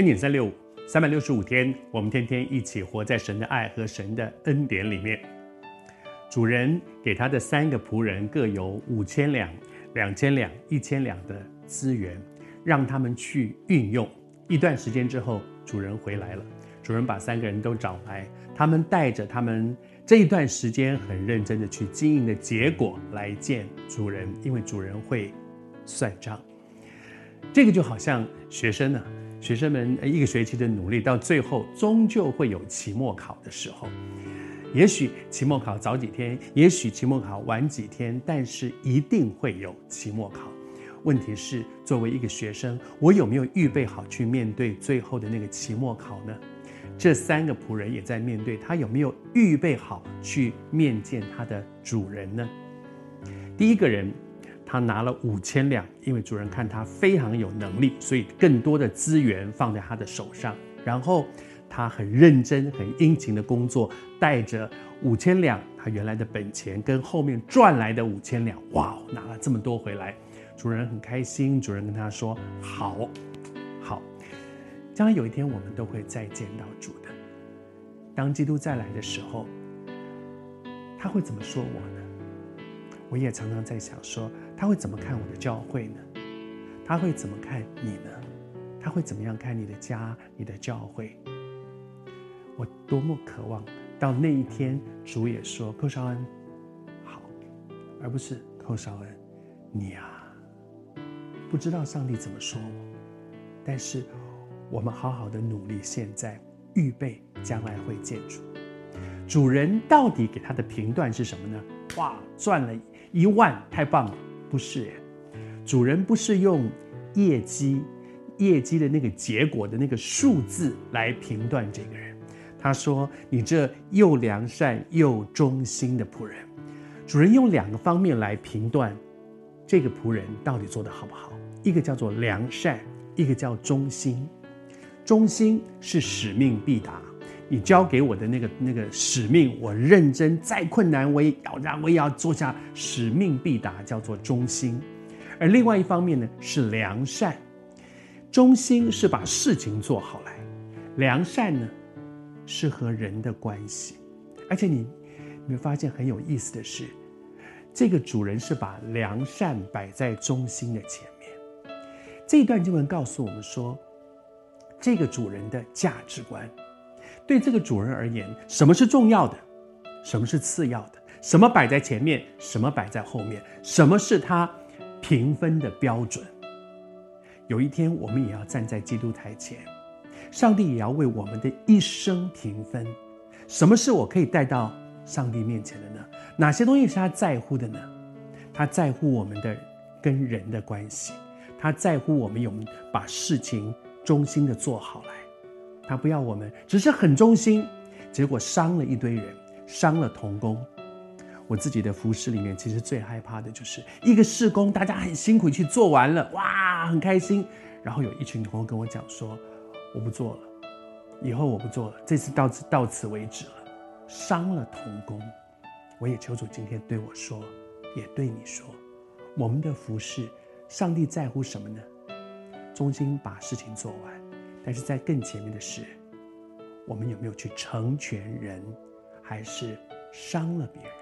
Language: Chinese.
恩典三六五，三百六十五天，我们天天一起活在神的爱和神的恩典里面。主人给他的三个仆人各有五千两、两千两、一千两的资源，让他们去运用。一段时间之后，主人回来了，主人把三个人都找来，他们带着他们这一段时间很认真的去经营的结果来见主人，因为主人会算账。这个就好像学生呢。学生们一个学期的努力，到最后终究会有期末考的时候。也许期末考早几天，也许期末考晚几天，但是一定会有期末考。问题是，作为一个学生，我有没有预备好去面对最后的那个期末考呢？这三个仆人也在面对，他有没有预备好去面见他的主人呢？第一个人。他拿了五千两，因为主人看他非常有能力，所以更多的资源放在他的手上。然后他很认真、很殷勤的工作，带着五千两他原来的本钱跟后面赚来的五千两，哇，拿了这么多回来，主人很开心。主人跟他说：“好，好，将来有一天我们都会再见到主的。当基督再来的时候，他会怎么说我呢？”我也常常在想说，他会怎么看我的教会呢？他会怎么看你呢？他会怎么样看你的家、你的教会？我多么渴望到那一天，主也说：“寇绍恩，好。”而不是“寇绍恩，你啊，不知道上帝怎么说我。”但是我们好好的努力，现在预备将来会见主。主人到底给他的评断是什么呢？哇，赚了！一万太棒了，不是？主人不是用业绩、业绩的那个结果的那个数字来评断这个人。他说：“你这又良善又忠心的仆人。”主人用两个方面来评断这个仆人到底做得好不好。一个叫做良善，一个叫忠心。忠心是使命必达。你交给我的那个那个使命，我认真，再困难我也要让，我也要做下，使命必达，叫做忠心。而另外一方面呢，是良善。忠心是把事情做好来，良善呢，是和人的关系。而且你，你会发现很有意思的是，这个主人是把良善摆在忠心的前面。这一段经文告诉我们说，这个主人的价值观。对这个主人而言，什么是重要的？什么是次要的？什么摆在前面？什么摆在后面？什么是他评分的标准？有一天，我们也要站在基督台前，上帝也要为我们的一生评分。什么是我可以带到上帝面前的呢？哪些东西是他在乎的呢？他在乎我们的跟人的关系，他在乎我们有把事情忠心的做好来。他不要我们，只是很忠心，结果伤了一堆人，伤了童工。我自己的服饰里面，其实最害怕的就是一个事工，大家很辛苦去做完了，哇，很开心。然后有一群同工跟我讲说：“我不做了，以后我不做了，这次到此到此为止了。”伤了童工，我也求主今天对我说，也对你说，我们的服饰，上帝在乎什么呢？忠心把事情做完。但是在更前面的是，我们有没有去成全人，还是伤了别人？